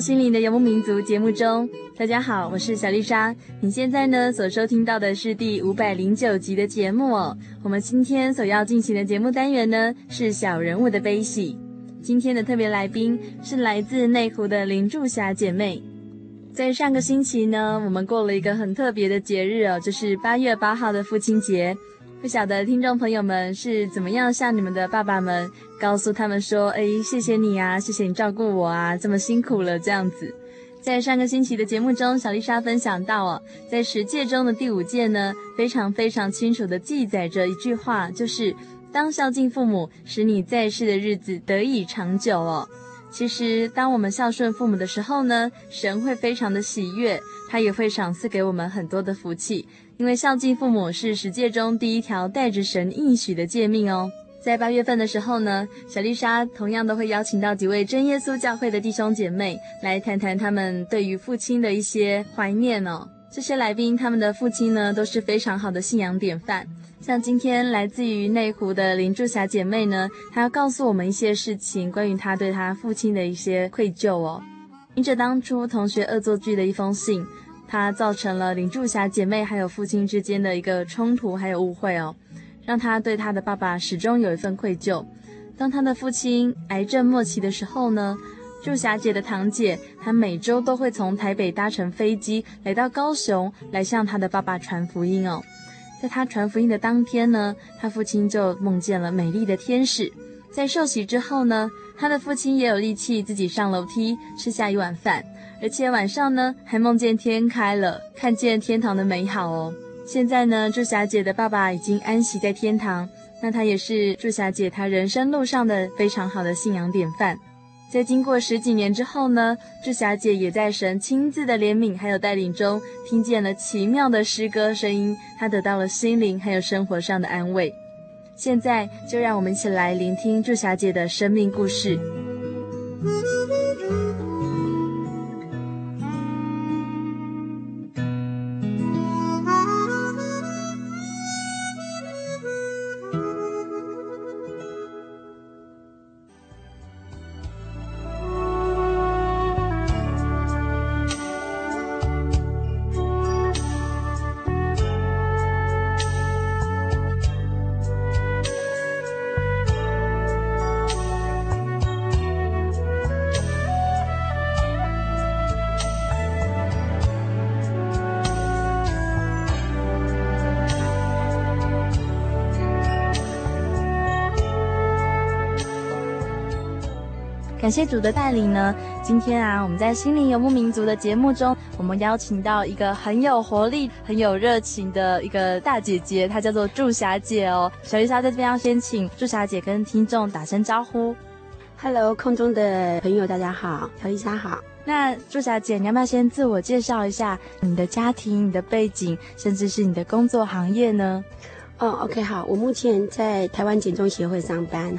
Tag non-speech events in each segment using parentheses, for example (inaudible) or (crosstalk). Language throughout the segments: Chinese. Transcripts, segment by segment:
心灵的游牧民族节目中，大家好，我是小丽莎。你现在呢所收听到的是第五百零九集的节目哦。我们今天所要进行的节目单元呢是小人物的悲喜。今天的特别来宾是来自内湖的林柱霞姐妹。在上个星期呢，我们过了一个很特别的节日哦，就是八月八号的父亲节。不晓得听众朋友们是怎么样向你们的爸爸们告诉他们说：“哎，谢谢你啊，谢谢你照顾我啊，这么辛苦了。”这样子，在上个星期的节目中，小丽莎分享到哦，在十诫中的第五诫呢，非常非常清楚地记载着一句话，就是当孝敬父母，使你在世的日子得以长久哦。其实，当我们孝顺父母的时候呢，神会非常的喜悦，他也会赏赐给我们很多的福气。因为孝敬父母是十诫中第一条带着神应许的诫命哦。在八月份的时候呢，小丽莎同样都会邀请到几位真耶稣教会的弟兄姐妹来谈谈他们对于父亲的一些怀念哦。这些来宾他们的父亲呢都是非常好的信仰典范。像今天来自于内湖的林驻霞姐妹呢，她要告诉我们一些事情，关于她对她父亲的一些愧疚哦。因着当初同学恶作剧的一封信。他造成了林柱霞姐妹还有父亲之间的一个冲突，还有误会哦，让他对他的爸爸始终有一份愧疚。当他的父亲癌症末期的时候呢，驻霞姐的堂姐，她每周都会从台北搭乘飞机来到高雄，来向他的爸爸传福音哦。在他传福音的当天呢，他父亲就梦见了美丽的天使。在受洗之后呢，他的父亲也有力气自己上楼梯吃下一碗饭。而且晚上呢，还梦见天开了，看见天堂的美好哦。现在呢，祝霞姐的爸爸已经安息在天堂，那他也是祝霞姐她人生路上的非常好的信仰典范。在经过十几年之后呢，祝霞姐也在神亲自的怜悯还有带领中，听见了奇妙的诗歌声音，她得到了心灵还有生活上的安慰。现在就让我们一起来聆听祝霞姐的生命故事。感谢主的带领呢，今天啊，我们在心灵游牧民族的节目中，我们邀请到一个很有活力、很有热情的一个大姐姐，她叫做祝霞姐哦。小丽莎在这边要先请祝霞姐跟听众打声招呼。Hello，空中的朋友大家好，小丽莎好。那祝霞姐，你要不要先自我介绍一下你的家庭、你的背景，甚至是你的工作行业呢？哦、oh，OK，好，我目前在台湾减重协会上班。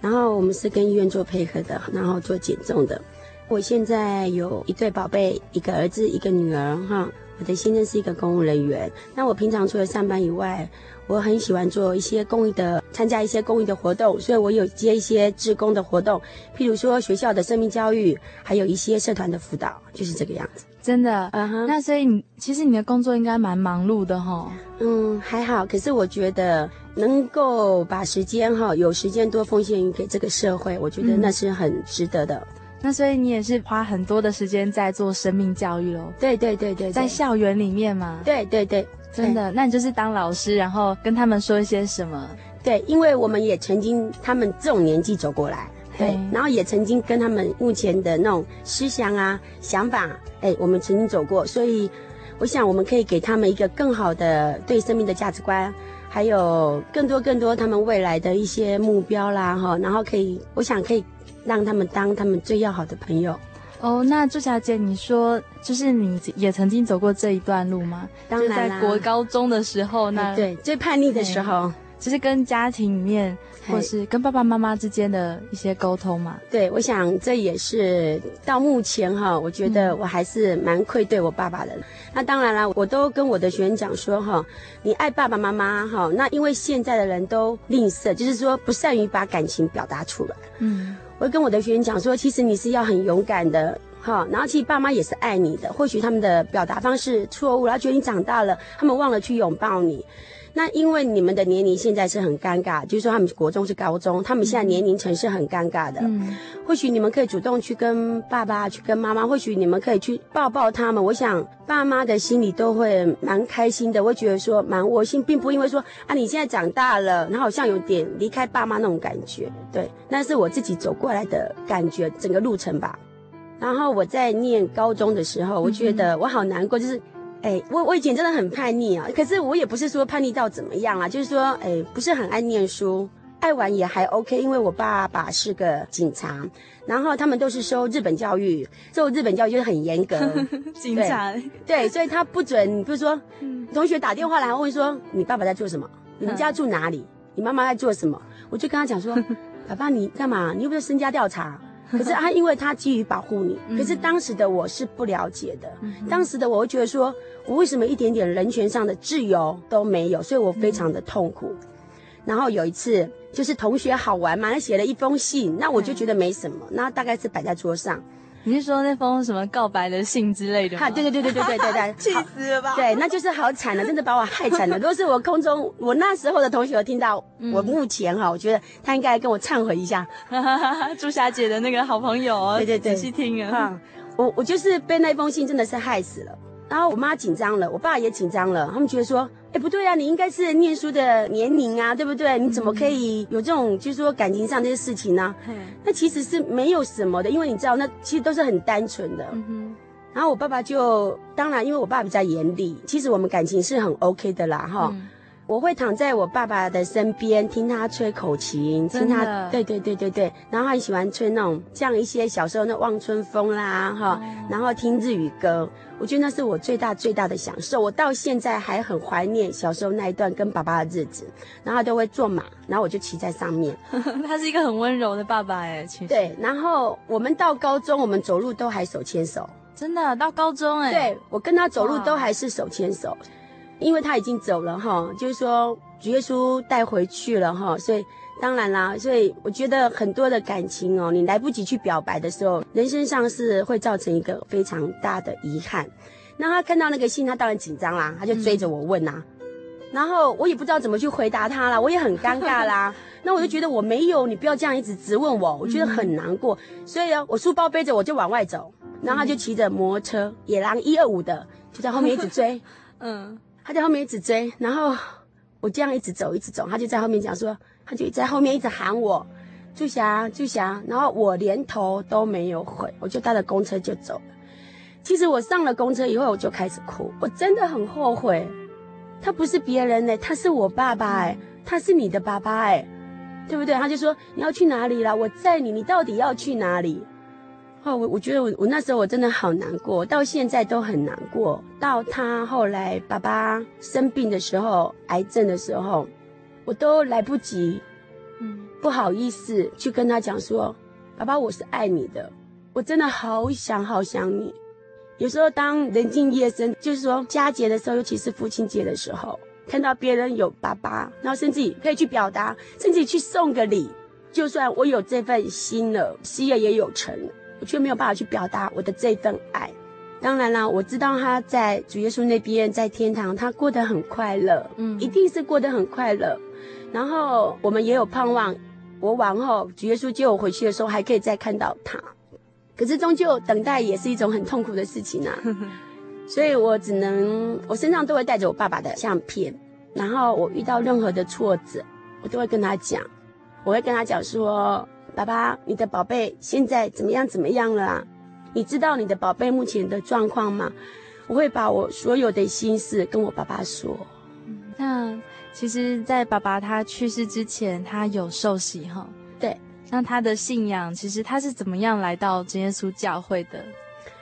然后我们是跟医院做配合的，然后做减重的。我现在有一对宝贝，一个儿子，一个女儿哈。我的先生是一个公务人员，那我平常除了上班以外，我很喜欢做一些公益的，参加一些公益的活动，所以我有接一些志工的活动，譬如说学校的生命教育，还有一些社团的辅导，就是这个样子。真的，嗯哼。那所以你其实你的工作应该蛮忙碌的哈。嗯，还好。可是我觉得能够把时间哈，有时间多奉献给这个社会，我觉得那是很值得的。嗯那所以你也是花很多的时间在做生命教育喽？对对对对，在校园里面嘛。对对对，真的，那你就是当老师，然后跟他们说一些什么？对，因为我们也曾经他们这种年纪走过来，对，然后也曾经跟他们目前的那种思想啊、想法，哎，我们曾经走过，所以我想我们可以给他们一个更好的对生命的价值观，还有更多更多他们未来的一些目标啦，哈，然后可以，我想可以。让他们当他们最要好的朋友哦。那朱小姐，你说就是你也曾经走过这一段路吗？当然在国高中的时候，那对最叛逆的时候，就是跟家庭里面或是跟爸爸妈妈之间的一些沟通嘛。对，我想这也是到目前哈，我觉得我还是蛮愧对我爸爸的。嗯、那当然了，我都跟我的学员讲说哈，你爱爸爸妈妈哈，那因为现在的人都吝啬，就是说不善于把感情表达出来。嗯。我会跟我的学员讲说，其实你是要很勇敢的，哈，然后其实爸妈也是爱你的，或许他们的表达方式错误，然后觉得你长大了，他们忘了去拥抱你。那因为你们的年龄现在是很尴尬，就是说他们国中是高中，他们现在年龄层是很尴尬的。嗯，或许你们可以主动去跟爸爸、去跟妈妈，或许你们可以去抱抱他们。我想爸妈的心里都会蛮开心的，我会觉得说蛮窝心，并不因为说啊你现在长大了，然后好像有点离开爸妈那种感觉。对，那是我自己走过来的感觉，整个路程吧。然后我在念高中的时候，我觉得我好难过，就是。哎，我我以前真的很叛逆啊，可是我也不是说叛逆到怎么样啊，就是说，哎，不是很爱念书，爱玩也还 OK，因为我爸爸是个警察，然后他们都是受日本教育，受日本教育就是很严格，(laughs) 警察，对，所以他不准，比如说，同学打电话来问说，你爸爸在做什么？你们家住哪里？你妈妈在做什么？我就跟他讲说，(laughs) 爸爸你干嘛？你又不是身家调查。(laughs) 可是他，因为他基于保护你。可是当时的我是不了解的。当时的我会觉得说，我为什么一点点人权上的自由都没有？所以我非常的痛苦。然后有一次，就是同学好玩嘛，他写了一封信，那我就觉得没什么，那大概是摆在桌上。你是说那封什么告白的信之类的吗？哈，对对对对对对对对，(laughs) 气死了吧？对，那就是好惨了，真的把我害惨了。如果是我空中，我那时候的同学有听到，我目前哈，我觉得他应该跟我忏悔一下。(laughs) 朱霞姐的那个好朋友哦，对对对，仔细听啊。我我就是被那封信真的是害死了。然后我妈紧张了，我爸也紧张了，他们觉得说，哎，不对啊，你应该是念书的年龄啊，对不对？你怎么可以有这种就是说感情上这些事情呢？嗯，那其实是没有什么的，因为你知道，那其实都是很单纯的。然后我爸爸就，当然，因为我爸爸比较严厉，其实我们感情是很 OK 的啦，哈。嗯我会躺在我爸爸的身边，听他吹口琴，听他，对对对对对，然后他很喜欢吹那种像一些小时候那望春风啦，哈，然后听日语歌，我觉得那是我最大最大的享受。我到现在还很怀念小时候那一段跟爸爸的日子，然后他都会坐马，然后我就骑在上面。(laughs) 他是一个很温柔的爸爸哎，其实。对，然后我们到高中，我们走路都还手牵手。真的，到高中哎。对，我跟他走路都还是手牵手。因为他已经走了哈，就是说主耶稣带回去了哈，所以当然啦，所以我觉得很多的感情哦，你来不及去表白的时候，人生上是会造成一个非常大的遗憾。那他看到那个信，他当然紧张啦，他就追着我问呐、啊，嗯、然后我也不知道怎么去回答他啦，我也很尴尬啦。那我就觉得我没有，你不要这样一直质问我，我觉得很难过。所以啊，我书包背着我就往外走，然后他就骑着摩托车，野狼一二五的就在后面一直追，(laughs) 嗯。他在后面一直追，然后我这样一直走，一直走，他就在后面讲说，他就在后面一直喊我，朱霞，朱霞，然后我连头都没有回，我就搭着公车就走了。其实我上了公车以后，我就开始哭，我真的很后悔。他不是别人呢，他是我爸爸哎，他是你的爸爸哎，对不对？他就说你要去哪里啦？我载你，你到底要去哪里？哦，我我觉得我我那时候我真的好难过，到现在都很难过。到他后来爸爸生病的时候，癌症的时候，我都来不及，嗯，不好意思去跟他讲说，爸爸，我是爱你的。我真的好想好想你。有时候当人静夜深，就是说佳节的时候，尤其是父亲节的时候，看到别人有爸爸，然后甚至可以去表达，甚至去送个礼，就算我有这份心了，事业也有成，我却没有办法去表达我的这份爱。当然啦，我知道他在主耶稣那边，在天堂，他过得很快乐，嗯，一定是过得很快乐。然后我们也有盼望，我往后主耶稣接我回去的时候，还可以再看到他。可是终究等待也是一种很痛苦的事情啊，(laughs) 所以我只能，我身上都会带着我爸爸的相片。然后我遇到任何的挫折，我都会跟他讲，我会跟他讲说：“爸爸，你的宝贝现在怎么样？怎么样了啊？”你知道你的宝贝目前的状况吗？我会把我所有的心事跟我爸爸说。那其实，在爸爸他去世之前，他有受洗哈。对。那他的信仰，其实他是怎么样来到真耶稣教会的？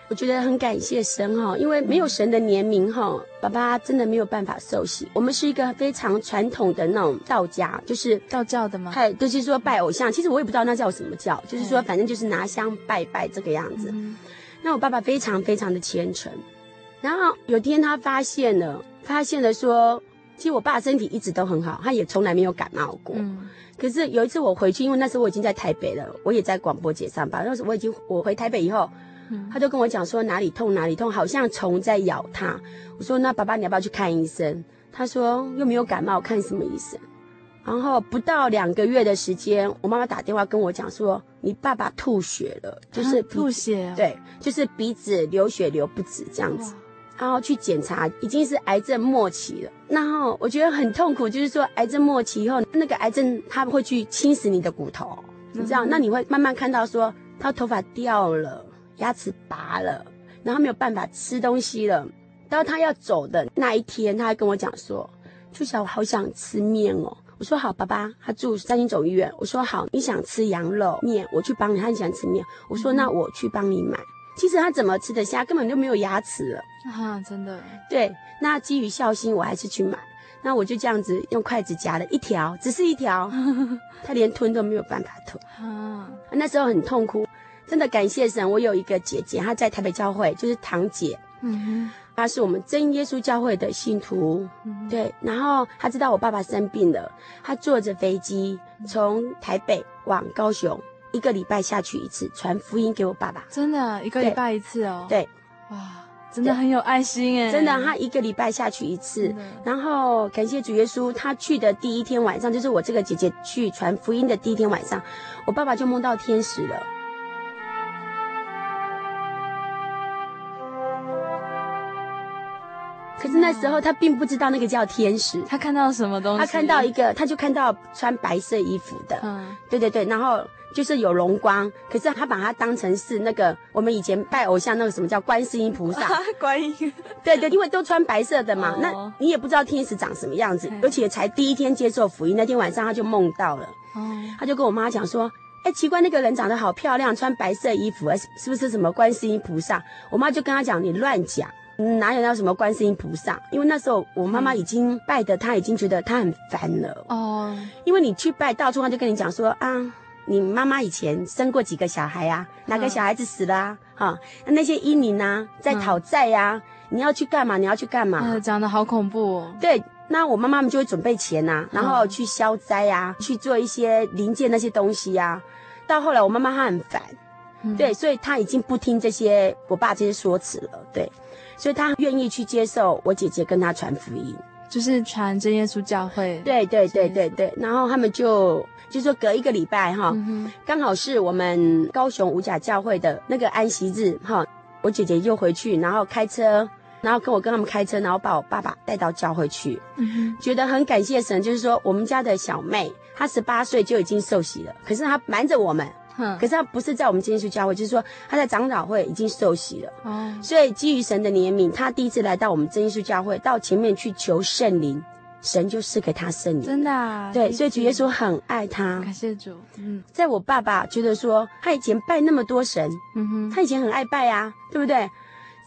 我觉得很感谢神哈，因为没有神的怜悯哈，爸爸真的没有办法受洗。我们是一个非常传统的那种道家，就是道教的吗？嗨，就是说拜偶像。其实我也不知道那叫什么教，就是说反正就是拿香拜拜这个样子。嗯、那我爸爸非常非常的虔诚。然后有天他发现了，发现了说，其实我爸身体一直都很好，他也从来没有感冒过。嗯、可是有一次我回去，因为那时候我已经在台北了，我也在广播节上班。那时候我已经我回台北以后。他就跟我讲说哪里痛哪里痛，好像虫在咬他。我说那爸爸你要不要去看医生？他说又没有感冒，看什么医生？然后不到两个月的时间，我妈妈打电话跟我讲说你爸爸吐血了，就是吐血，对，就是鼻子流血流不止这样子。然后去检查，已经是癌症末期了。然后我觉得很痛苦，就是说癌症末期以后，那个癌症它会去侵蚀你的骨头，你知道？那你会慢慢看到说他头发掉了。牙齿拔了，然后没有办法吃东西了。到他要走的那一天，他还跟我讲说：“朱小，我好想吃面哦。”我说：“好，爸爸。”他住三星总医院。我说：“好，你想吃羊肉面，我去帮你。他很喜欢吃面。”我说：“那我去帮你买。”其实他怎么吃得下？根本就没有牙齿了。啊，真的。对，那基于孝心，我还是去买。那我就这样子用筷子夹了一条，只是一条，(laughs) 他连吞都没有办法吞。啊，那时候很痛苦。真的感谢神，我有一个姐姐，她在台北教会，就是堂姐，嗯哼，她是我们真耶稣教会的信徒，嗯，对。然后他知道我爸爸生病了，他坐着飞机从台北往高雄，一个礼拜下去一次，传福音给我爸爸。真的，一个礼拜一次哦。对，哇，真的很有爱心哎。真的，他一个礼拜下去一次，然后感谢主耶稣，他去的第一天晚上，就是我这个姐姐去传福音的第一天晚上，我爸爸就梦到天使了。那时候他并不知道那个叫天使，他看到什么东西？他看到一个，他就看到穿白色衣服的，嗯，对对对，然后就是有荣光。可是他把它当成是那个我们以前拜偶像那个什么叫观世音菩萨，(laughs) 观音，对对，因为都穿白色的嘛，哦、那你也不知道天使长什么样子，而且才第一天接受福音，那天晚上他就梦到了，哦，他就跟我妈讲说，哎，奇怪，那个人长得好漂亮，穿白色衣服，是不是什么观世音菩萨？我妈就跟他讲，你乱讲。哪有那什么观世音菩萨？因为那时候我妈妈已经拜的，她已经觉得她很烦了。哦，因为你去拜，到处她就跟你讲说啊，你妈妈以前生过几个小孩啊？哪个小孩子死了啊？哈，那那些阴灵啊，在讨债呀？你要去干嘛？你要去干嘛？讲的好恐怖哦。对，那我妈妈们就会准备钱呐，然后去消灾呀，去做一些零件那些东西呀。到后来我妈妈她很烦，对，所以她已经不听这些我爸这些说辞了，对。所以他愿意去接受我姐姐跟他传福音，就是传真耶稣教会。对对对对对，然后他们就就说隔一个礼拜哈，刚好是我们高雄五甲教会的那个安息日哈，我姐姐就回去，然后开车，然后跟我跟他们开车，然后把我爸爸带到教会去，觉得很感谢神，就是说我们家的小妹她十八岁就已经受洗了，可是她瞒着我们。可是他不是在我们真耶稣教会，就是说他在长老会已经受洗了。哦，所以基于神的怜悯，他第一次来到我们真耶稣教会，到前面去求圣灵，神就赐给他圣灵。真的啊？对，所以主耶稣很爱他。感谢主。嗯，在我爸爸觉得说，他以前拜那么多神，嗯哼，他以前很爱拜啊，对不对？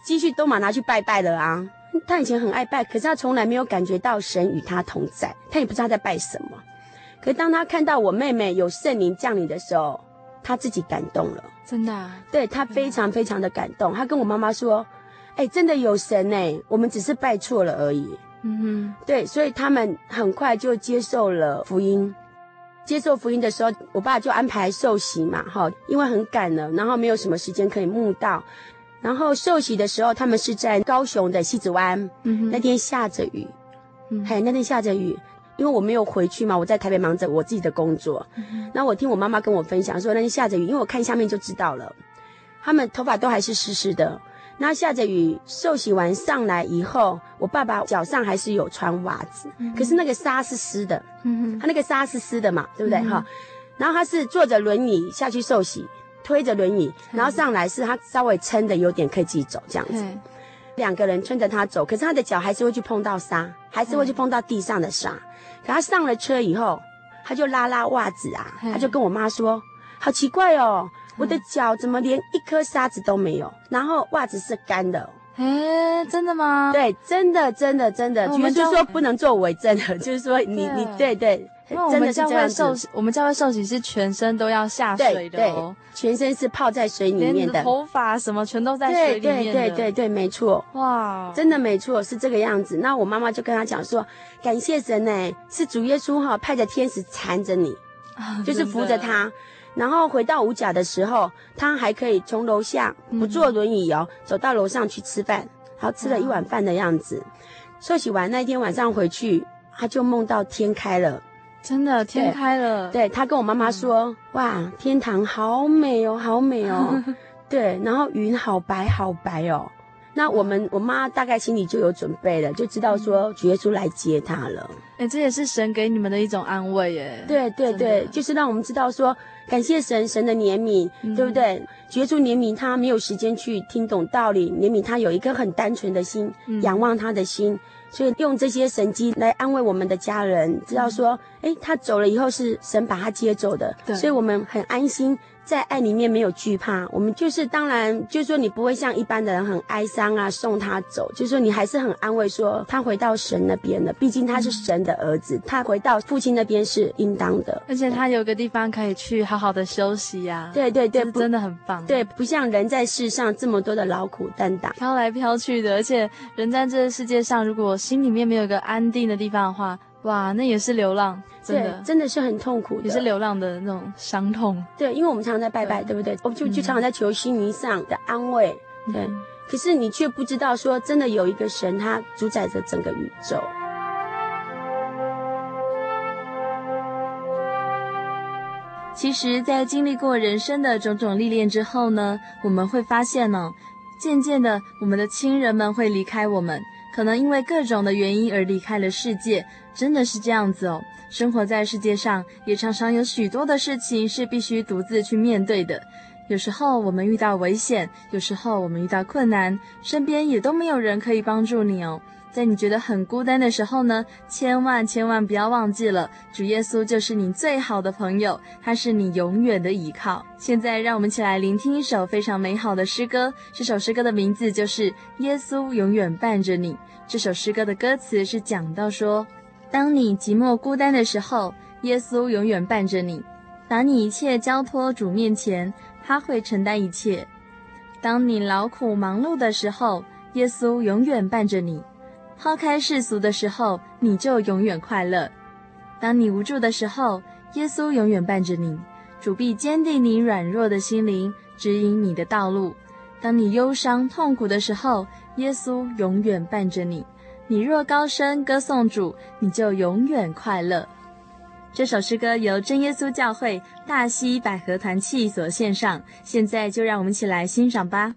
积蓄都嘛拿去拜拜了啊。他以前很爱拜，可是他从来没有感觉到神与他同在，他也不知道他在拜什么。可是当他看到我妹妹有圣灵降临的时候，他自己感动了，真的、啊，对，他非常非常的感动。他跟我妈妈说：“哎，真的有神哎，我们只是拜错了而已。”嗯哼，对，所以他们很快就接受了福音。接受福音的时候，我爸就安排受洗嘛，哈，因为很赶了，然后没有什么时间可以慕道。然后受洗的时候，他们是在高雄的西子湾，嗯，那天下着雨，嗯，嘿，那天下着雨。因为我没有回去嘛，我在台北忙着我自己的工作。那、嗯、我听我妈妈跟我分享说，那天下着雨，因为我看下面就知道了，他们头发都还是湿湿的。那下着雨，受洗完上来以后，我爸爸脚上还是有穿袜子，嗯、可是那个沙是湿的，嗯、他那个沙是湿的嘛，对不对哈、嗯？然后他是坐着轮椅下去受洗，推着轮椅，然后上来是他稍微撑的有点可以自己走这样子。两个人撑着他走，可是他的脚还是会去碰到沙，还是会去碰到地上的沙。可他上了车以后，他就拉拉袜子啊，他就跟我妈说：“好奇怪哦，我的脚怎么连一颗沙子都没有？然后袜子是干的。”哎，真的吗？对，真的，真的，真的。我们就说不能做伪证的，就是说你你对对。因为我们教会受洗，我们教会受洗是全身都要下水的哦，全身是泡在水里面的，头发什么全都在水里面。对对对对对，没错。哇，真的没错，是这个样子。那我妈妈就跟他讲说，感谢神呢，是主耶稣哈派的天使缠着你，(laughs) 就是扶着他，然后回到五甲的时候，他还可以从楼下不坐轮椅哦，走到楼上去吃饭，然后吃了一碗饭的样子。受洗完那天晚上回去，他就梦到天开了。真的天开了，对，对他跟我妈妈说、嗯，哇，天堂好美哦，好美哦，(laughs) 对，然后云好白好白哦，那我们我妈大概心里就有准备了，就知道说主耶稣来接她了。哎，这也是神给你们的一种安慰耶。对对对，就是让我们知道说，感谢神，神的怜悯、嗯，对不对？主耶稣怜悯他没有时间去听懂道理，怜悯他有一颗很单纯的心，嗯、仰望他的心。所以用这些神迹来安慰我们的家人，知道说，哎，他走了以后是神把他接走的，对，所以我们很安心。在爱里面没有惧怕，我们就是当然，就是说你不会像一般的人很哀伤啊，送他走，就是说你还是很安慰，说他回到神那边了，毕竟他是神的儿子，他回到父亲那边是应当的，而且他有个地方可以去好好的休息呀、啊。对对对，真的很棒。对，不像人在世上这么多的劳苦担当，飘来飘去的，而且人在这个世界上，如果心里面没有一个安定的地方的话。哇，那也是流浪，真的，真的是很痛苦的，也是流浪的那种伤痛。对，因为我们常常在拜拜，对，对不对？我们就就常常在求心灵上的安慰。嗯、对，可是你却不知道，说真的有一个神，他主宰着整个宇宙。其实，在经历过人生的种种历练之后呢，我们会发现呢、哦，渐渐的，我们的亲人们会离开我们。可能因为各种的原因而离开了世界，真的是这样子哦。生活在世界上，也常常有许多的事情是必须独自去面对的。有时候我们遇到危险，有时候我们遇到困难，身边也都没有人可以帮助你哦。在你觉得很孤单的时候呢，千万千万不要忘记了，主耶稣就是你最好的朋友，他是你永远的依靠。现在，让我们一起来聆听一首非常美好的诗歌。这首诗歌的名字就是《耶稣永远伴着你》。这首诗歌的歌词是讲到说：当你寂寞孤单的时候，耶稣永远伴着你，把你一切交托主面前，他会承担一切。当你劳苦忙碌的时候，耶稣永远伴着你。抛开世俗的时候，你就永远快乐；当你无助的时候，耶稣永远伴着你，主必坚定你软弱的心灵，指引你的道路。当你忧伤痛苦的时候，耶稣永远伴着你。你若高声歌颂主，你就永远快乐。这首诗歌由真耶稣教会大溪百合团契所献上，现在就让我们一起来欣赏吧。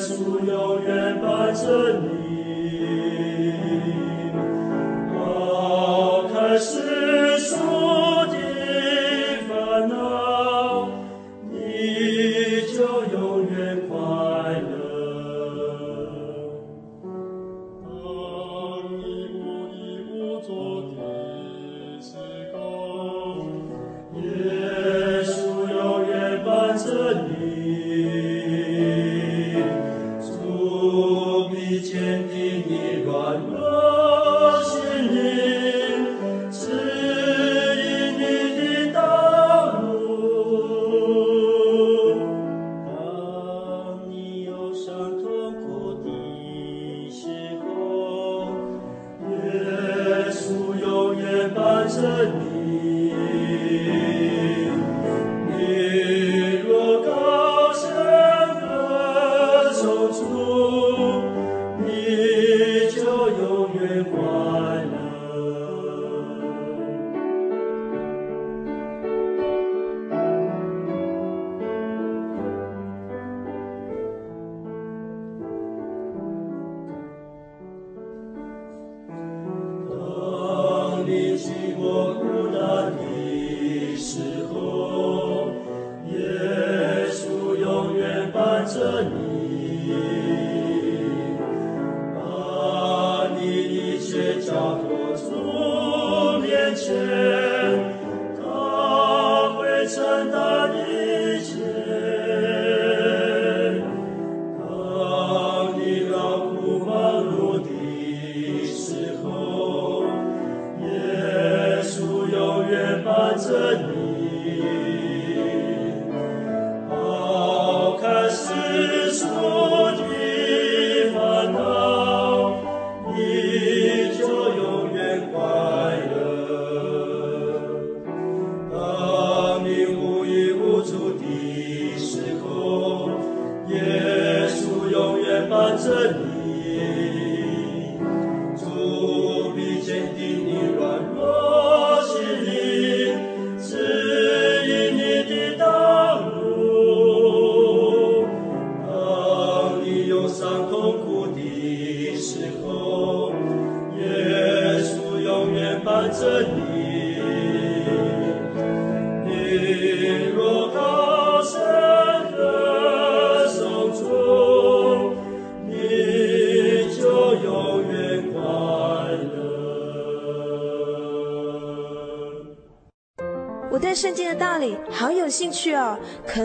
树永远伴着你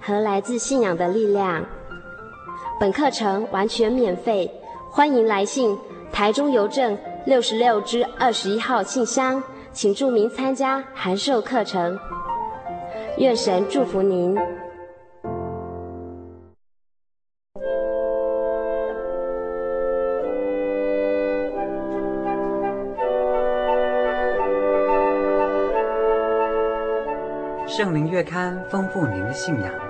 和来自信仰的力量。本课程完全免费，欢迎来信台中邮政六十六支二十一号信箱，请注明参加函授课程。愿神祝福您。圣灵月刊丰富您的信仰。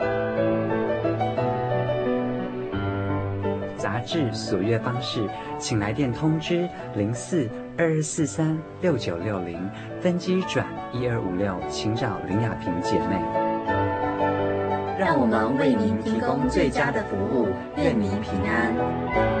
杂志所阅方式，请来电通知零四二二四三六九六零，分机转一二五六，请找林雅萍姐妹。让我们为您提供最佳的服务，愿您平安。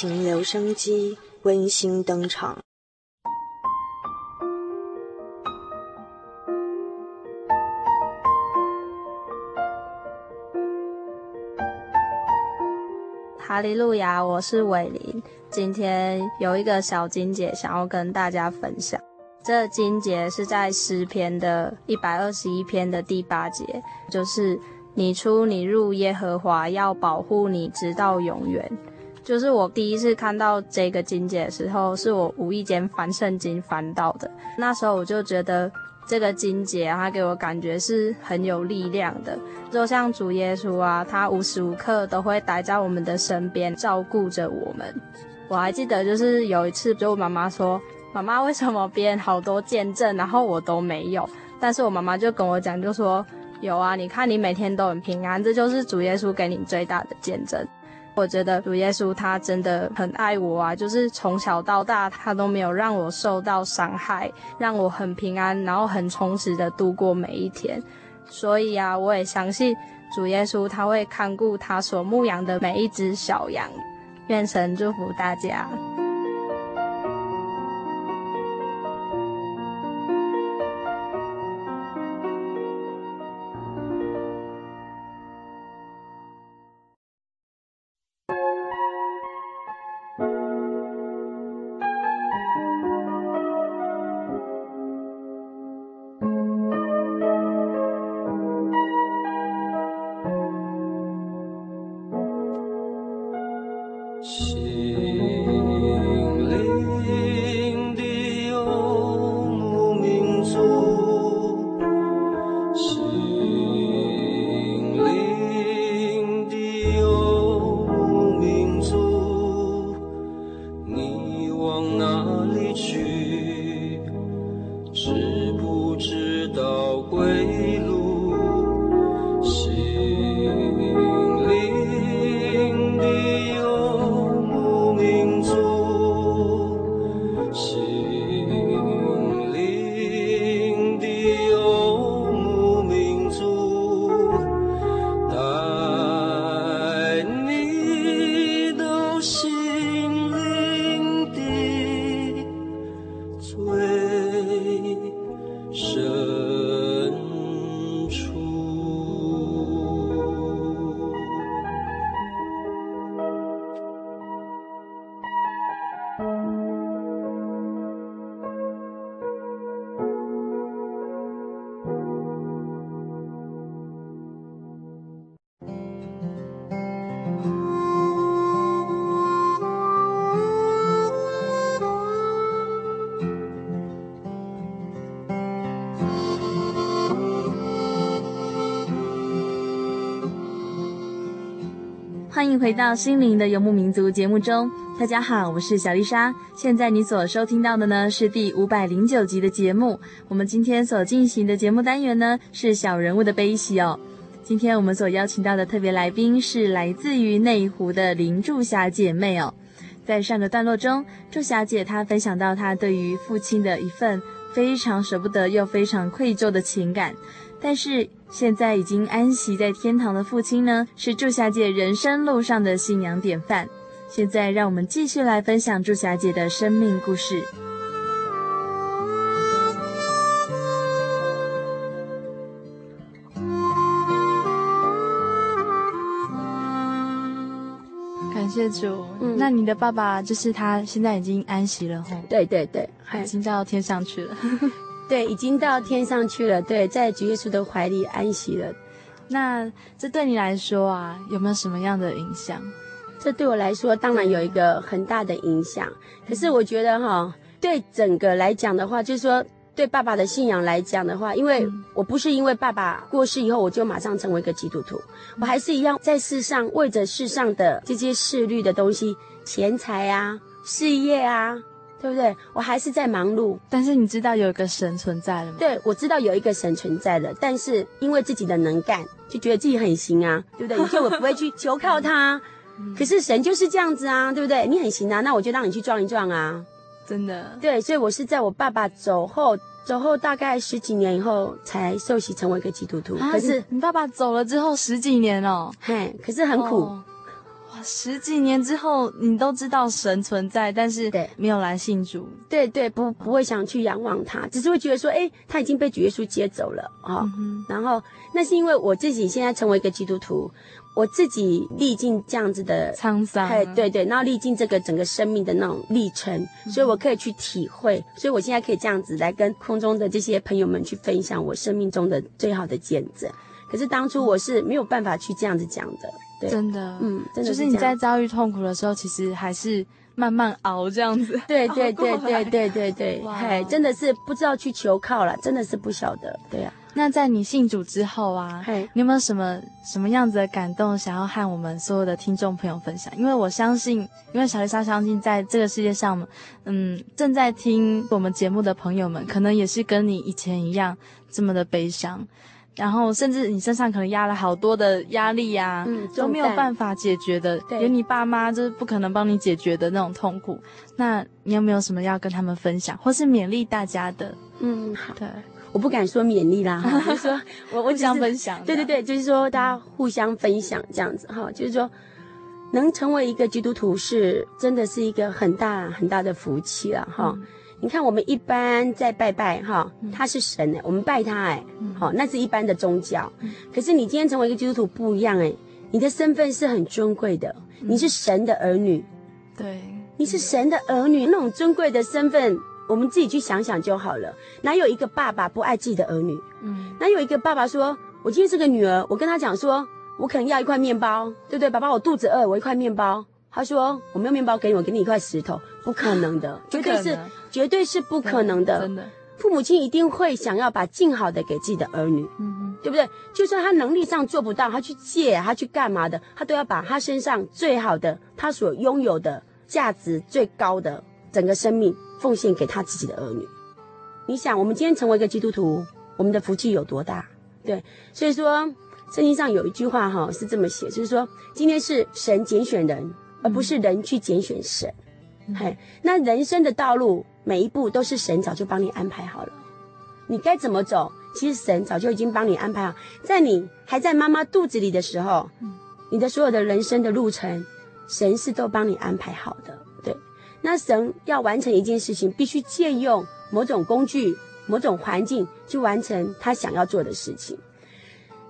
情留声机温馨登场。哈利路亚，我是伟林。今天有一个小金节想要跟大家分享。这金节是在诗篇的一百二十一篇的第八节，就是你出你入，耶和华要保护你直到永远。就是我第一次看到这个金姐的时候，是我无意间翻圣经翻到的。那时候我就觉得。这个经节，它给我感觉是很有力量的，就像主耶稣啊，他无时无刻都会待在我们的身边，照顾着我们。我还记得，就是有一次，就我妈妈说：“妈妈，为什么别人好多见证，然后我都没有？”但是我妈妈就跟我讲，就说：“有啊，你看你每天都很平安，这就是主耶稣给你最大的见证。”我觉得主耶稣他真的很爱我啊，就是从小到大他都没有让我受到伤害，让我很平安，然后很充实的度过每一天。所以啊，我也相信主耶稣他会看顾他所牧养的每一只小羊。愿神祝福大家。回到心灵的游牧民族节目中，大家好，我是小丽莎。现在你所收听到的呢是第五百零九集的节目。我们今天所进行的节目单元呢是小人物的悲喜哦。今天我们所邀请到的特别来宾是来自于内湖的林祝霞姐妹哦。在上个段落中，祝霞姐她分享到她对于父亲的一份非常舍不得又非常愧疚的情感。但是现在已经安息在天堂的父亲呢，是祝霞姐人生路上的信仰典范。现在让我们继续来分享祝霞姐的生命故事。感谢主。嗯，那你的爸爸就是他，现在已经安息了吼？对对对，已经到天上去了。对，已经到天上去了。对，在主耶稣的怀里安息了。那这对你来说啊，有没有什么样的影响？这对我来说，当然有一个很大的影响。可是我觉得哈，对整个来讲的话，就是说对爸爸的信仰来讲的话，因为我不是因为爸爸过世以后，我就马上成为一个基督徒，我还是一样在世上为着世上的这些世律的东西，钱财啊，事业啊。对不对？我还是在忙碌，但是你知道有一个神存在了吗？对，我知道有一个神存在了，但是因为自己的能干，就觉得自己很行啊，对不对？(laughs) 以前我不会去求靠他，可是神就是这样子啊，对不对？你很行啊，那我就让你去撞一撞啊，真的。对，所以我是在我爸爸走后，走后大概十几年以后才受洗成为一个基督徒。啊、可是你，你爸爸走了之后十几年哦，嘿，可是很苦。哦十几年之后，你都知道神存在，但是对没有来信主，对对，不不会想去仰望他，只是会觉得说，哎，他已经被主耶稣接走了啊。哦嗯、然后那是因为我自己现在成为一个基督徒，我自己历尽这样子的沧桑，哎，对对，然后历尽这个整个生命的那种历程，所以我可以去体会，所以我现在可以这样子来跟空中的这些朋友们去分享我生命中的最好的见证。可是当初我是没有办法去这样子讲的。对真的，嗯，真的是就是你在遭遇痛苦的时候，其实还是慢慢熬这样子。对对 (laughs) 对对对对对，嘿，真的是不知道去求靠了，真的是不晓得。对呀、啊。那在你信主之后啊，嘿，你有没有什么什么样子的感动，想要和我们所有的听众朋友分享？因为我相信，因为小丽莎相信，在这个世界上，嗯，正在听我们节目的朋友们，可能也是跟你以前一样这么的悲伤。然后，甚至你身上可能压了好多的压力呀、啊，嗯，都没有办法解决的，对，有你爸妈就是不可能帮你解决的那种痛苦。那你有没有什么要跟他们分享，或是勉励大家的？嗯，好，对，我不敢说勉励啦，就是说 (laughs) 我我想分享，对对对，就是说大家互相分享这样子哈，就是说能成为一个基督徒是真的是一个很大很大的福气了哈。嗯你看，我们一般在拜拜哈，他是神哎，我们拜他哎，好，那是一般的宗教。可是你今天成为一个基督徒不一样哎，你的身份是很尊贵的，你是神的儿女，对，你是神的儿女，那种尊贵的身份，我们自己去想想就好了。哪有一个爸爸不爱自己的儿女？嗯，哪有一个爸爸说，我今天是个女儿，我跟他讲说，我可能要一块面包，对不对？爸爸，我肚子饿，我一块面包。他说，我没有面包给你，我给你一块石头，不可能的，绝对是。绝对是不可能的，真的。父母亲一定会想要把尽好的给自己的儿女，嗯嗯，对不对？就算他能力上做不到，他去借，他去干嘛的，他都要把他身上最好的，他所拥有的价值最高的整个生命奉献给他自己的儿女。你想，我们今天成为一个基督徒，我们的福气有多大？对，所以说圣经上有一句话哈是这么写，就是说今天是神拣选人，而不是人去拣选神。嘿，那人生的道路每一步都是神早就帮你安排好了，你该怎么走？其实神早就已经帮你安排好，在你还在妈妈肚子里的时候，你的所有的人生的路程，神是都帮你安排好的。对，那神要完成一件事情，必须借用某种工具、某种环境去完成他想要做的事情。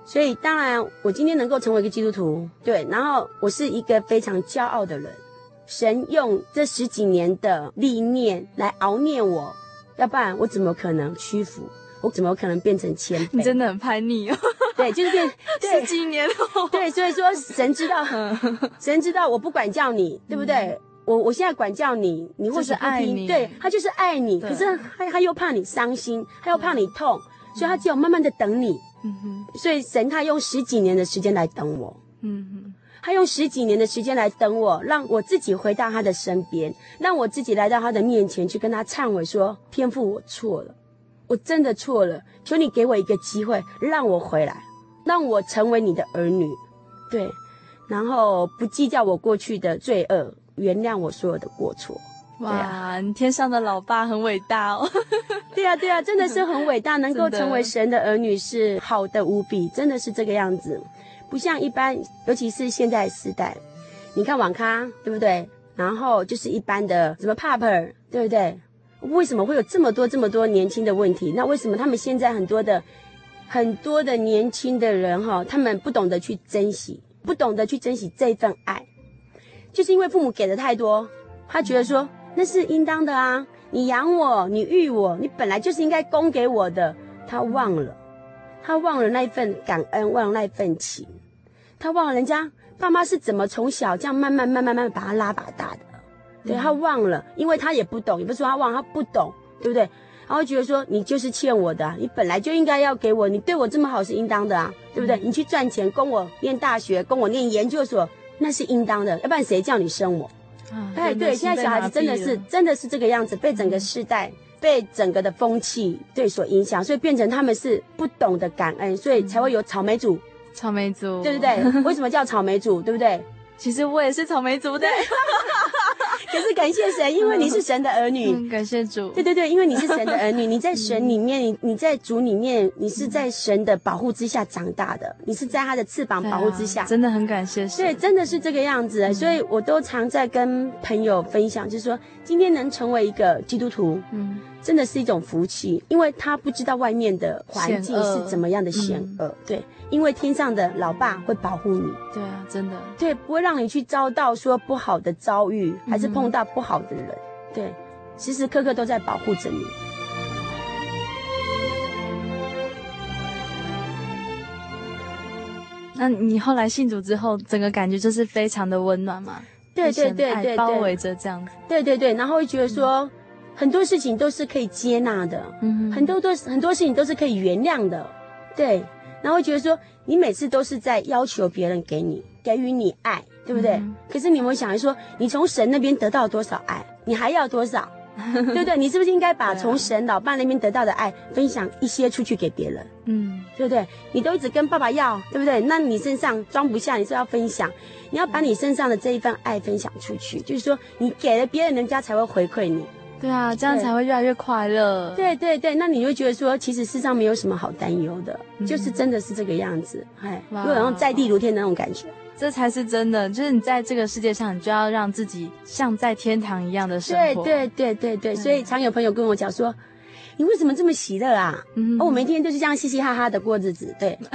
所以，当然，我今天能够成为一个基督徒，对，然后我是一个非常骄傲的人。神用这十几年的历练来熬炼我，要不然我怎么可能屈服？我怎么可能变成谦卑？(laughs) 你真的很叛逆哦。对，就是变 (laughs) 十几年了。对，所以说神知道，(laughs) 神知道我不管教你，对不对？嗯、我我现在管教你，你或许不听，爱你对，他就是爱你，可是他他又怕你伤心，他又怕你痛，所以他只有慢慢的等你。嗯哼。所以神他用十几年的时间来等我。嗯哼。他用十几年的时间来等我，让我自己回到他的身边，让我自己来到他的面前去跟他忏悔说：“天父，我错了，我真的错了，求你给我一个机会，让我回来，让我成为你的儿女，对，然后不计较我过去的罪恶，原谅我所有的过错。”哇，你天上的老爸很伟大哦！(laughs) 对啊，对啊，真的是很伟大，(laughs) 能够成为神的儿女是好的无比，真的是这个样子。不像一般，尤其是现在时代，你看网咖，对不对？然后就是一般的什么 pub，对不对？为什么会有这么多这么多年轻的问题？那为什么他们现在很多的很多的年轻的人哈，他们不懂得去珍惜，不懂得去珍惜这份爱，就是因为父母给的太多，他觉得说那是应当的啊，你养我，你育我，你本来就是应该供给我的，他忘了。他忘了那份感恩，忘了那份情，他忘了人家爸妈是怎么从小这样慢慢、慢慢、慢慢把他拉拔大的。对，他忘了，因为他也不懂，也不是说他忘，他不懂，对不对？然后觉得说你就是欠我的，你本来就应该要给我，你对我这么好是应当的啊，对不对？你去赚钱供我念大学，供我念研究所，那是应当的，要不然谁叫你生我？哎，对，现在小孩子真的是真的是这个样子，被整个世代。被整个的风气对所影响，所以变成他们是不懂得感恩，所以才会有草莓族。草莓族，对不对？(laughs) 为什么叫草莓族？对不对？其实我也是草莓族的。可 (laughs) 可是感谢神，因为你是神的儿女。嗯、感谢主。对对对，因为你是神的儿女，(laughs) 你在神里面，你你在主里面，你是在神的保护之下长大的，你是在他的翅膀保护之下。啊、真的很感谢神。对，真的是这个样子。嗯、所以我都常在跟朋友分享，就是说，今天能成为一个基督徒，嗯。真的是一种福气，因为他不知道外面的环境是怎么样的险恶，嗯、对，因为天上的老爸会保护你，对啊，真的，对，不会让你去遭到说不好的遭遇，还是碰到不好的人，嗯、对，时时刻刻都在保护着你。那你后来信主之后，整个感觉就是非常的温暖嘛？对对对对，包围着这样子，对对对，然后会觉得说。嗯很多事情都是可以接纳的，嗯，很多都很多事情都是可以原谅的，对。然后会觉得说，你每次都是在要求别人给你给予你爱，对不对？嗯、可是你有没有想说，你从神那边得到多少爱，你还要多少，(laughs) 对不对？你是不是应该把从神老爸那边得到的爱分享一些出去给别人？嗯，对不对？你都一直跟爸爸要，对不对？那你身上装不下，你是要分享，你要把你身上的这一份爱分享出去，就是说，你给了别人，人家才会回馈你。对啊，这样才会越来越快乐。对对对，那你会觉得说，其实世上没有什么好担忧的，嗯、就是真的是这个样子，哎有那种在地如天的那种感觉，这才是真的。就是你在这个世界上，你就要让自己像在天堂一样的生活。对对对对对，所以常有朋友跟我讲说，你为什么这么喜乐啊？嗯，哦，我每天就是这样嘻嘻哈哈的过日子，对。(laughs)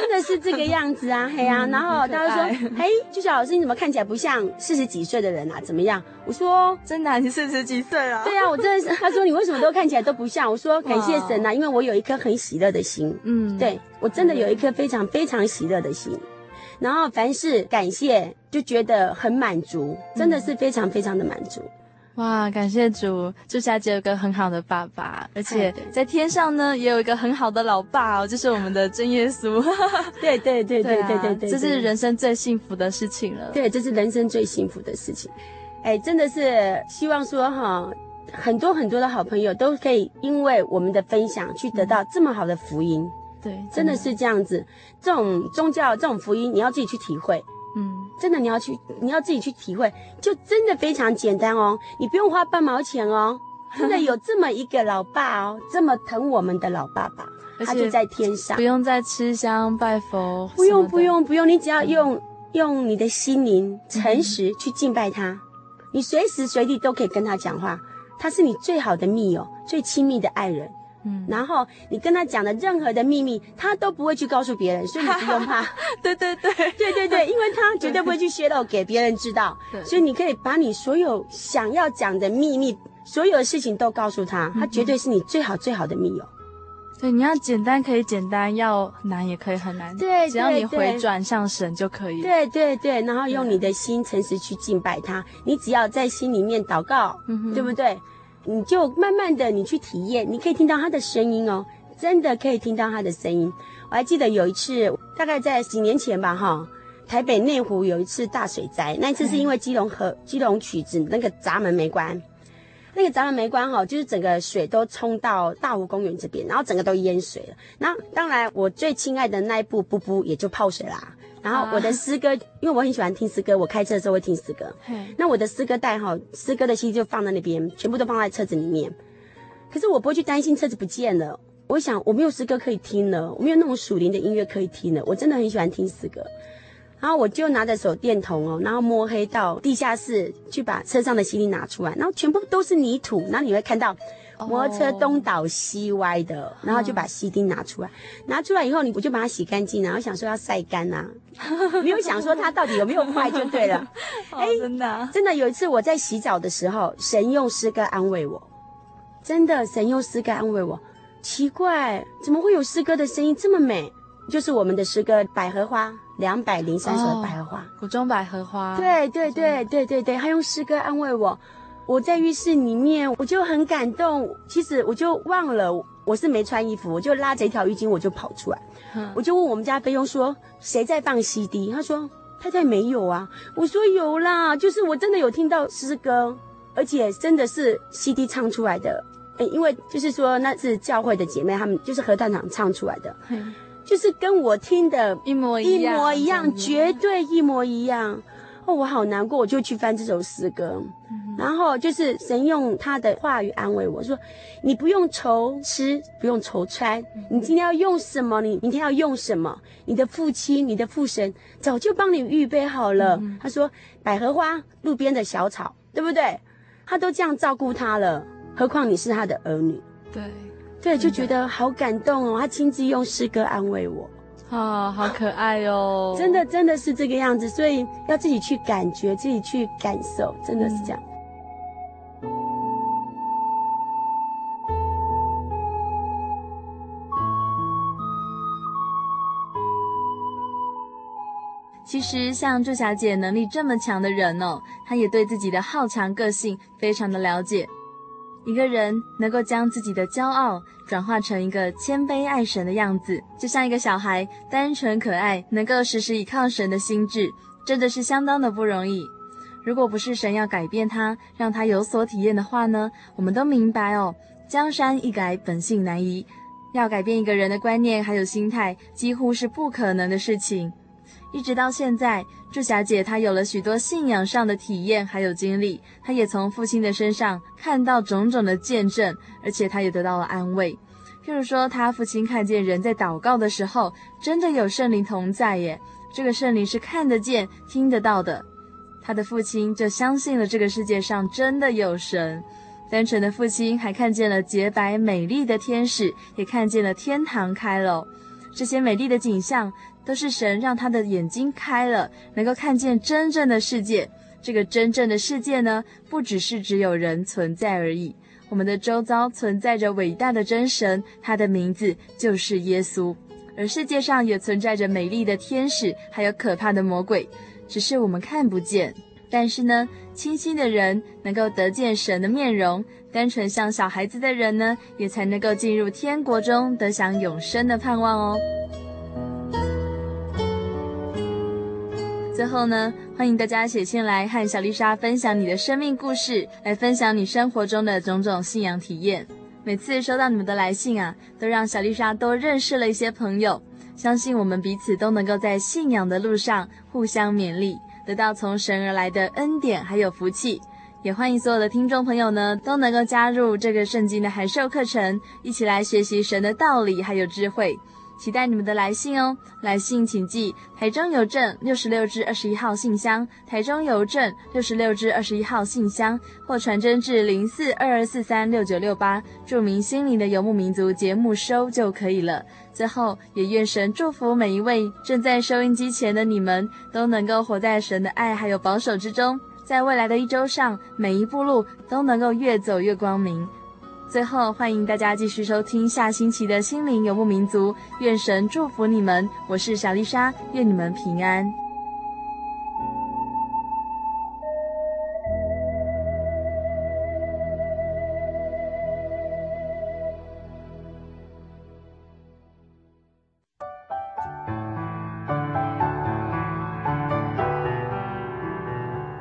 真的是这个样子啊，嘿啊，然后他就说，嘿，巨小老师，你怎么看起来不像四十几岁的人啊？怎么样？我说，真的，你四十几岁了？(laughs) 对啊，我真的是。他说，你为什么都看起来都不像？我说，感谢神呐，因为我有一颗很喜乐的心。嗯，对，我真的有一颗非常非常喜乐的心，然后凡事感谢，就觉得很满足，真的是非常非常的满足。哇，感谢主，朱小姐有个很好的爸爸，而且在天上呢也有一个很好的老爸哦，就是我们的真耶稣。(laughs) 对对对对对对对，这是人生最幸福的事情了。对，这是人生最幸福的事情。哎，真的是希望说哈，很多很多的好朋友都可以因为我们的分享去得到这么好的福音。对，真的是这样子。这种宗教这种福音，你要自己去体会。嗯，真的，你要去，你要自己去体会，就真的非常简单哦，你不用花半毛钱哦，(laughs) 真的有这么一个老爸哦，这么疼我们的老爸爸，他就在天上，不用再吃香拜佛，不用不用不用，你只要用、嗯、用你的心灵诚实去敬拜他，嗯、你随时随地都可以跟他讲话，他是你最好的密友，最亲密的爱人。嗯，然后你跟他讲的任何的秘密，他都不会去告诉别人，所以你不用怕。(laughs) 对对对对对对，因为他绝对不会去泄露给别人知道，(laughs) 对所以你可以把你所有想要讲的秘密，所有的事情都告诉他，他绝对是你最好最好的密友。对，你要简单可以简单，要难也可以很难。对，只要你回转向神就可以。对对对，然后用你的心诚实去敬拜他，你只要在心里面祷告，嗯、哼对不对？你就慢慢的，你去体验，你可以听到他的声音哦，真的可以听到他的声音。我还记得有一次，大概在几年前吧，哈，台北内湖有一次大水灾，那一次是因为基隆河、基隆曲子那个闸门没关，那个闸门没关哈，就是整个水都冲到大湖公园这边，然后整个都淹水了。那当然，我最亲爱的那一部布布也就泡水啦。然后我的诗歌，因为我很喜欢听诗歌，我开车的时候会听诗歌。那我的诗歌带哈，诗歌的 CD 就放在那边，全部都放在车子里面。可是我不会去担心车子不见了。我想我没有诗歌可以听了，我没有那种属灵的音乐可以听了。我真的很喜欢听诗歌。然后我就拿着手电筒哦，然后摸黑到地下室去把车上的行李拿出来，然后全部都是泥土，然后你会看到。摩托车东倒西歪的，oh. 然后就把 CD 拿出来，拿出来以后，你不就把它洗干净，然后想说要晒干呐，(laughs) 没有想说它到底有没有坏就对了。(laughs) 哎、oh, 欸，真的，真的有一次我在洗澡的时候，神用诗歌安慰我，真的，神用诗歌安慰我。奇怪，怎么会有诗歌的声音这么美？就是我们的诗歌《百合花》，两百零三首的百合花，谷中百合花。对对对对对对，他用诗歌安慰我。我在浴室里面，我就很感动。其实我就忘了我是没穿衣服，我就拉着一条浴巾，我就跑出来。嗯、我就问我们家菲佣说：“谁在放 CD？” 他说：“太太没有啊。”我说：“有啦，就是我真的有听到诗歌，而且真的是 CD 唱出来的。诶，因为就是说那是教会的姐妹，她们就是合唱团唱出来的，嗯、就是跟我听的一模一样，一模一样，绝对一模一样。”哦，我好难过，我就去翻这首诗歌。嗯、然后就是神用他的话语安慰我说：“你不用愁吃，不用愁穿，你今天要用什么？你明天要用什么？你的父亲，你的父神早就帮你预备好了。嗯”他说：“百合花，路边的小草，对不对？他都这样照顾他了，何况你是他的儿女？”对。对，就觉得好感动哦，他亲自用诗歌安慰我，啊，好可爱哦，真的真的是这个样子，所以要自己去感觉，自己去感受，真的是这样。其实像祝小姐能力这么强的人哦，她也对自己的好强个性非常的了解。一个人能够将自己的骄傲转化成一个谦卑爱神的样子，就像一个小孩单纯可爱，能够时时倚靠神的心智，真的是相当的不容易。如果不是神要改变他，让他有所体验的话呢？我们都明白哦，江山易改，本性难移，要改变一个人的观念还有心态，几乎是不可能的事情。一直到现在，祝小姐她有了许多信仰上的体验，还有经历。她也从父亲的身上看到种种的见证，而且她也得到了安慰。譬如说，她父亲看见人在祷告的时候，真的有圣灵同在耶。这个圣灵是看得见、听得到的。她的父亲就相信了这个世界上真的有神。单纯的父亲还看见了洁白美丽的天使，也看见了天堂开了。这些美丽的景象。都是神让他的眼睛开了，能够看见真正的世界。这个真正的世界呢，不只是只有人存在而已。我们的周遭存在着伟大的真神，他的名字就是耶稣。而世界上也存在着美丽的天使，还有可怕的魔鬼，只是我们看不见。但是呢，清新的人能够得见神的面容，单纯像小孩子的人呢，也才能够进入天国中，得享永生的盼望哦。最后呢，欢迎大家写信来和小丽莎分享你的生命故事，来分享你生活中的种种信仰体验。每次收到你们的来信啊，都让小丽莎多认识了一些朋友。相信我们彼此都能够在信仰的路上互相勉励，得到从神而来的恩典还有福气。也欢迎所有的听众朋友呢，都能够加入这个圣经的函授课程，一起来学习神的道理还有智慧。期待你们的来信哦！来信请寄台中邮政六十六至二十一号信箱，台中邮政六十六至二十一号信箱，或传真至零四二二四三六九六八，注明“心灵的游牧民族”节目收就可以了。最后，也愿神祝福每一位正在收音机前的你们，都能够活在神的爱还有保守之中，在未来的一周上，每一步路都能够越走越光明。最后，欢迎大家继续收听下星期的《心灵游牧民族》，愿神祝福你们。我是小丽莎，愿你们平安。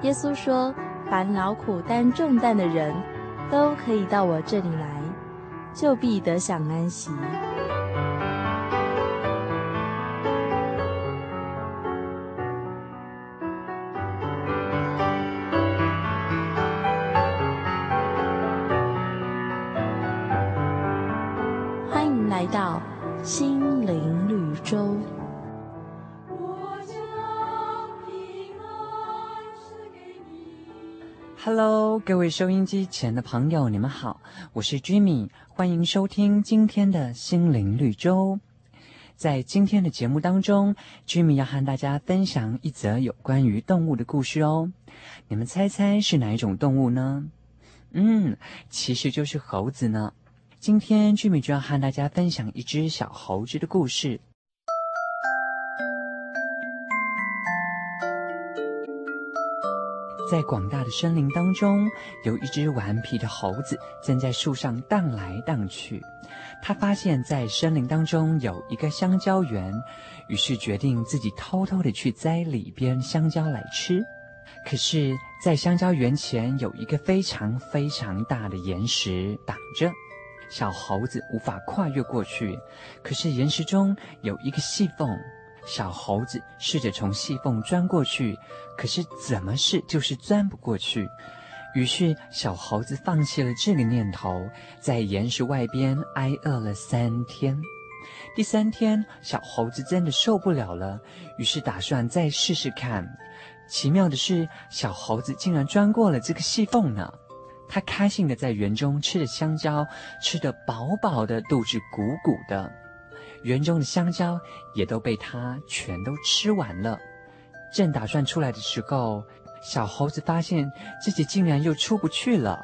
耶稣说：“凡劳苦担重担的人。”都可以到我这里来，就必得享安息。Hello，各位收音机前的朋友，你们好，我是 Jimmy，欢迎收听今天的心灵绿洲。在今天的节目当中，Jimmy 要和大家分享一则有关于动物的故事哦。你们猜猜是哪一种动物呢？嗯，其实就是猴子呢。今天 Jimmy 就要和大家分享一只小猴子的故事。在广大的森林当中，有一只顽皮的猴子正在树上荡来荡去。他发现，在森林当中有一个香蕉园，于是决定自己偷偷地去摘里边香蕉来吃。可是，在香蕉园前有一个非常非常大的岩石挡着，小猴子无法跨越过去。可是岩石中有一个细缝。小猴子试着从细缝钻过去，可是怎么试就是钻不过去。于是小猴子放弃了这个念头，在岩石外边挨饿了三天。第三天，小猴子真的受不了了，于是打算再试试看。奇妙的是，小猴子竟然钻过了这个细缝呢。他开心的在园中吃着香蕉，吃得饱饱的，肚子鼓鼓的。园中的香蕉也都被他全都吃完了。正打算出来的时候，小猴子发现自己竟然又出不去了。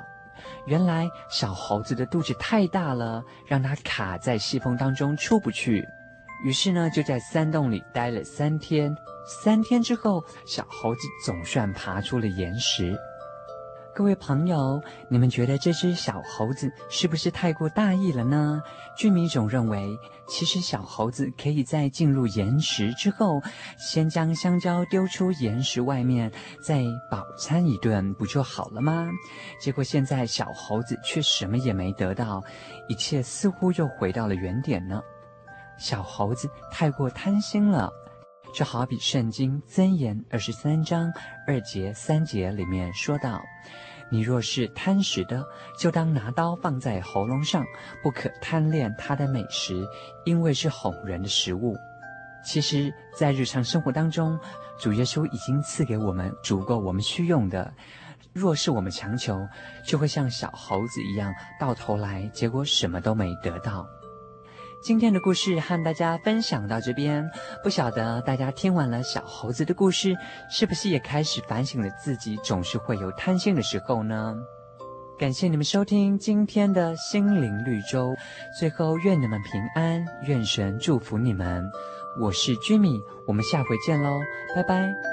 原来小猴子的肚子太大了，让它卡在细缝当中出不去。于是呢，就在山洞里待了三天。三天之后，小猴子总算爬出了岩石。各位朋友，你们觉得这只小猴子是不是太过大意了呢？居民总认为，其实小猴子可以在进入岩石之后，先将香蕉丢出岩石外面，再饱餐一顿，不就好了吗？结果现在小猴子却什么也没得到，一切似乎又回到了原点呢。小猴子太过贪心了，就好比圣经箴言二十三章二节三节里面说道。你若是贪食的，就当拿刀放在喉咙上，不可贪恋他的美食，因为是哄人的食物。其实，在日常生活当中，主耶稣已经赐给我们足够我们需用的。若是我们强求，就会像小猴子一样，到头来结果什么都没得到。今天的故事和大家分享到这边，不晓得大家听完了小猴子的故事，是不是也开始反省了自己总是会有贪心的时候呢？感谢你们收听今天的心灵绿洲，最后愿你们平安，愿神祝福你们。我是居米，我们下回见喽，拜拜。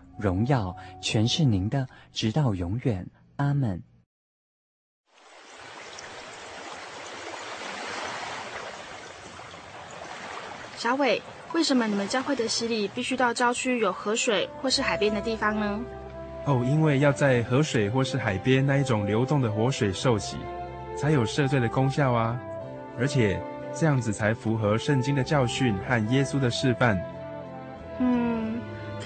荣耀全是您的，直到永远。阿门。小伟，为什么你们教会的洗礼必须到郊区有河水或是海边的地方呢？哦，因为要在河水或是海边那一种流动的活水受洗，才有赦罪的功效啊！而且这样子才符合圣经的教训和耶稣的示范。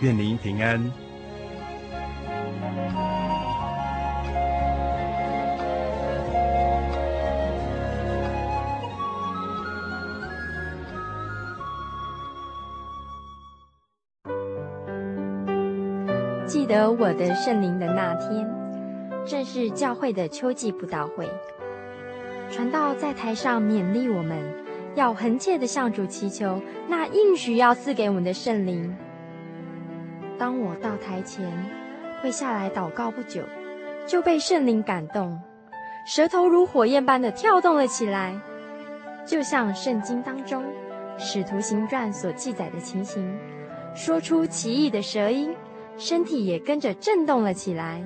愿您平安。记得我的圣灵的那天，正是教会的秋季布道会。传道在台上勉励我们，要恒切地向主祈求那应许要赐给我们的圣灵。当我到台前，跪下来祷告不久，就被圣灵感动，舌头如火焰般的跳动了起来。就像圣经当中《使徒行传》所记载的情形，说出奇异的舌音，身体也跟着震动了起来。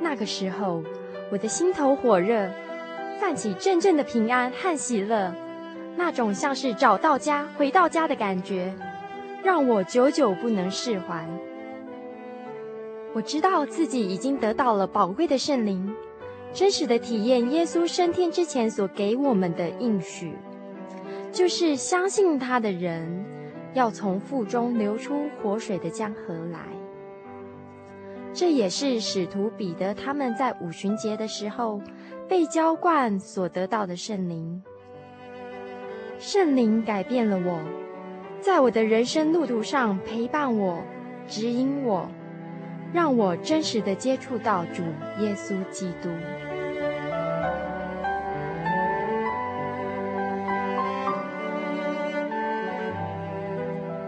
那个时候，我的心头火热，泛起阵阵的平安和喜乐，那种像是找到家、回到家的感觉，让我久久不能释怀。我知道自己已经得到了宝贵的圣灵，真实的体验耶稣升天之前所给我们的应许，就是相信他的人，要从腹中流出活水的江河来。这也是使徒彼得他们在五旬节的时候被浇灌所得到的圣灵。圣灵改变了我，在我的人生路途上陪伴我、指引我，让我真实的接触到主耶稣基督。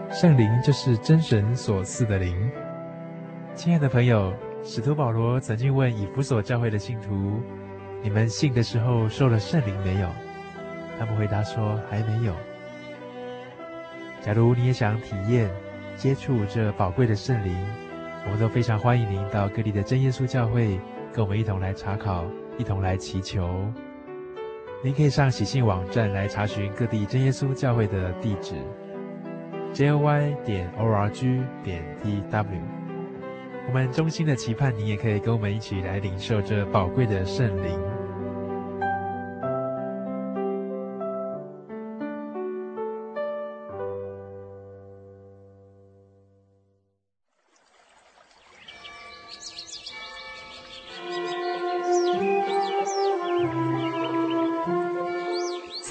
圣灵就是真神所赐的灵。亲爱的朋友，使徒保罗曾经问以弗所教会的信徒：“你们信的时候受了圣灵没有？”他们回答说：“还没有。”假如你也想体验、接触这宝贵的圣灵，我们都非常欢迎您到各地的真耶稣教会，跟我们一同来查考，一同来祈求。您可以上喜信网站来查询各地真耶稣教会的地址：joy 点 org 点 tw。我们衷心的期盼，你也可以跟我们一起来领受这宝贵的圣灵。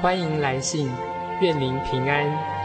欢迎来信，愿您平安。